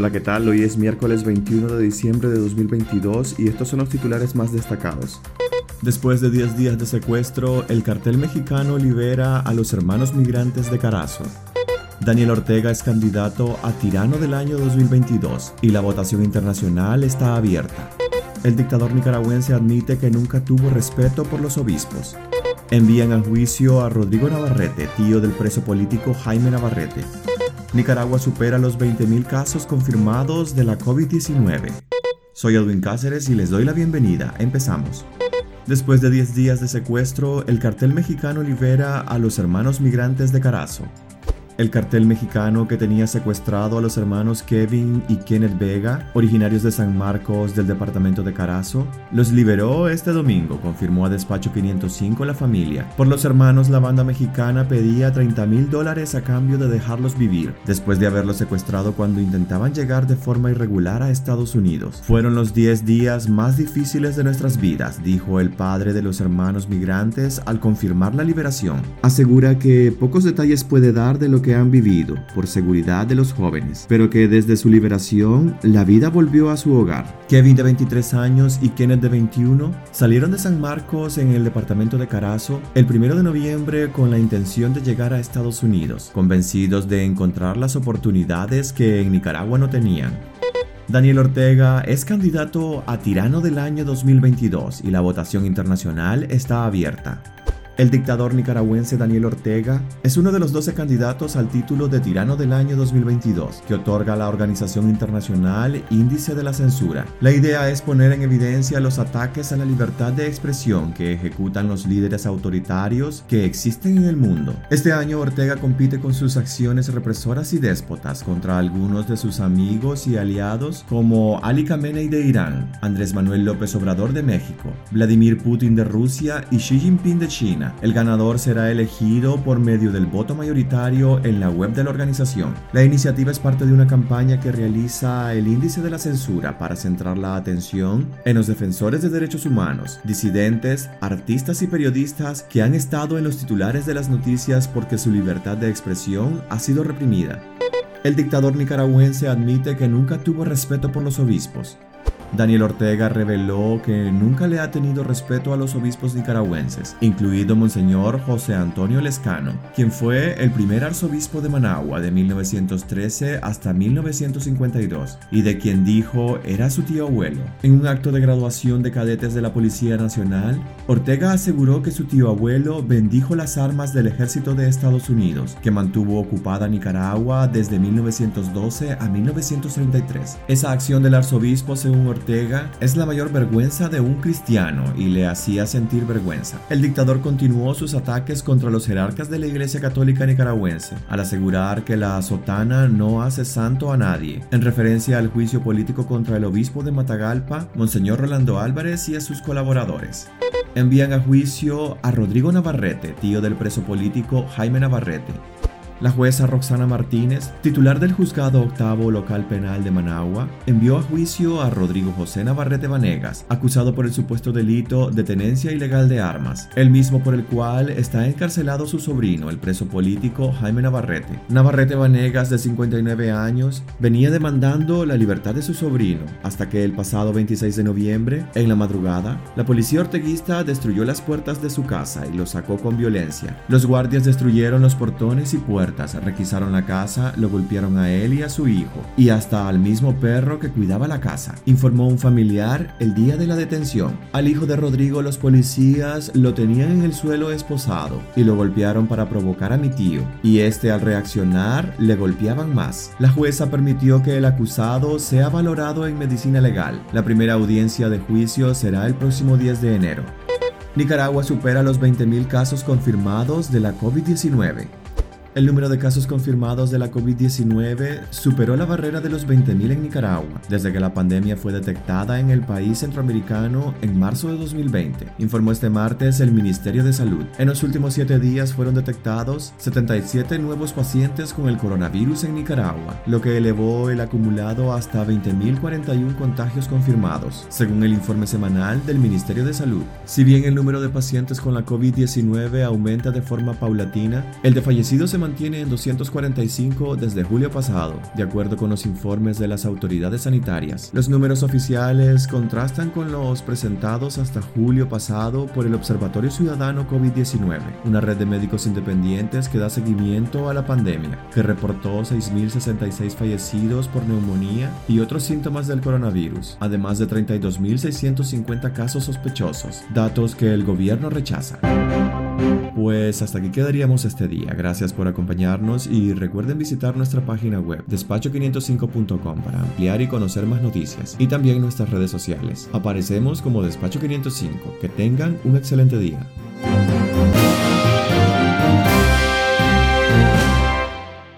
Hola, ¿qué tal? Hoy es miércoles 21 de diciembre de 2022 y estos son los titulares más destacados. Después de 10 días de secuestro, el cartel mexicano libera a los hermanos migrantes de Carazo. Daniel Ortega es candidato a tirano del año 2022 y la votación internacional está abierta. El dictador nicaragüense admite que nunca tuvo respeto por los obispos. Envían a juicio a Rodrigo Navarrete, tío del preso político Jaime Navarrete. Nicaragua supera los 20.000 casos confirmados de la COVID-19. Soy Edwin Cáceres y les doy la bienvenida. Empezamos. Después de 10 días de secuestro, el cartel mexicano libera a los hermanos migrantes de Carazo. El cartel mexicano que tenía secuestrado a los hermanos Kevin y Kenneth Vega, originarios de San Marcos del departamento de Carazo, los liberó este domingo, confirmó a Despacho 505 la familia. Por los hermanos, la banda mexicana pedía 30 mil dólares a cambio de dejarlos vivir, después de haberlos secuestrado cuando intentaban llegar de forma irregular a Estados Unidos. Fueron los 10 días más difíciles de nuestras vidas, dijo el padre de los hermanos migrantes al confirmar la liberación. Asegura que pocos detalles puede dar de lo que han vivido por seguridad de los jóvenes, pero que desde su liberación la vida volvió a su hogar. Kevin de 23 años y Kenneth de 21 salieron de San Marcos en el departamento de Carazo el 1 de noviembre con la intención de llegar a Estados Unidos, convencidos de encontrar las oportunidades que en Nicaragua no tenían. Daniel Ortega es candidato a tirano del año 2022 y la votación internacional está abierta. El dictador nicaragüense Daniel Ortega es uno de los 12 candidatos al título de Tirano del año 2022 que otorga la organización internacional Índice de la Censura. La idea es poner en evidencia los ataques a la libertad de expresión que ejecutan los líderes autoritarios que existen en el mundo. Este año Ortega compite con sus acciones represoras y déspotas contra algunos de sus amigos y aliados como Ali Khamenei de Irán, Andrés Manuel López Obrador de México, Vladimir Putin de Rusia y Xi Jinping de China. El ganador será elegido por medio del voto mayoritario en la web de la organización. La iniciativa es parte de una campaña que realiza el índice de la censura para centrar la atención en los defensores de derechos humanos, disidentes, artistas y periodistas que han estado en los titulares de las noticias porque su libertad de expresión ha sido reprimida. El dictador nicaragüense admite que nunca tuvo respeto por los obispos. Daniel Ortega reveló que nunca le ha tenido respeto a los obispos nicaragüenses, incluido Monseñor José Antonio Lescano, quien fue el primer arzobispo de Managua de 1913 hasta 1952 y de quien dijo era su tío abuelo. En un acto de graduación de cadetes de la Policía Nacional, Ortega aseguró que su tío abuelo bendijo las armas del ejército de Estados Unidos, que mantuvo ocupada Nicaragua desde 1912 a 1933. Esa acción del arzobispo, según Ortega, Es la mayor vergüenza de un cristiano y le hacía sentir vergüenza. El dictador continuó sus ataques contra los jerarcas de la Iglesia Católica nicaragüense, al asegurar que la sotana no hace santo a nadie, en referencia al juicio político contra el obispo de Matagalpa, Monseñor Rolando Álvarez y a sus colaboradores. Envían a juicio a Rodrigo Navarrete, tío del preso político Jaime Navarrete, la jueza Roxana Martínez, titular del Juzgado Octavo Local Penal de Managua, envió a juicio a Rodrigo José Navarrete Vanegas, acusado por el supuesto delito de tenencia ilegal de armas, el mismo por el cual está encarcelado su sobrino, el preso político Jaime Navarrete. Navarrete Vanegas, de 59 años, venía demandando la libertad de su sobrino, hasta que el pasado 26 de noviembre, en la madrugada, la policía orteguista destruyó las puertas de su casa y lo sacó con violencia. Los guardias destruyeron los portones y requisaron la casa, lo golpearon a él y a su hijo, y hasta al mismo perro que cuidaba la casa, informó un familiar el día de la detención. Al hijo de Rodrigo los policías lo tenían en el suelo esposado y lo golpearon para provocar a mi tío, y este al reaccionar le golpeaban más. La jueza permitió que el acusado sea valorado en medicina legal. La primera audiencia de juicio será el próximo 10 de enero. Nicaragua supera los 20.000 casos confirmados de la COVID-19. El número de casos confirmados de la COVID-19 superó la barrera de los 20.000 en Nicaragua desde que la pandemia fue detectada en el país centroamericano en marzo de 2020, informó este martes el Ministerio de Salud. En los últimos siete días fueron detectados 77 nuevos pacientes con el coronavirus en Nicaragua, lo que elevó el acumulado hasta 20.041 contagios confirmados, según el informe semanal del Ministerio de Salud. Si bien el número de pacientes con la COVID-19 aumenta de forma paulatina, el de fallecidos en mantiene en 245 desde julio pasado, de acuerdo con los informes de las autoridades sanitarias. Los números oficiales contrastan con los presentados hasta julio pasado por el Observatorio Ciudadano COVID-19, una red de médicos independientes que da seguimiento a la pandemia, que reportó 6.066 fallecidos por neumonía y otros síntomas del coronavirus, además de 32.650 casos sospechosos, datos que el gobierno rechaza. Pues hasta aquí quedaríamos este día. Gracias por acompañarnos y recuerden visitar nuestra página web despacho505.com para ampliar y conocer más noticias y también nuestras redes sociales. Aparecemos como Despacho 505. Que tengan un excelente día.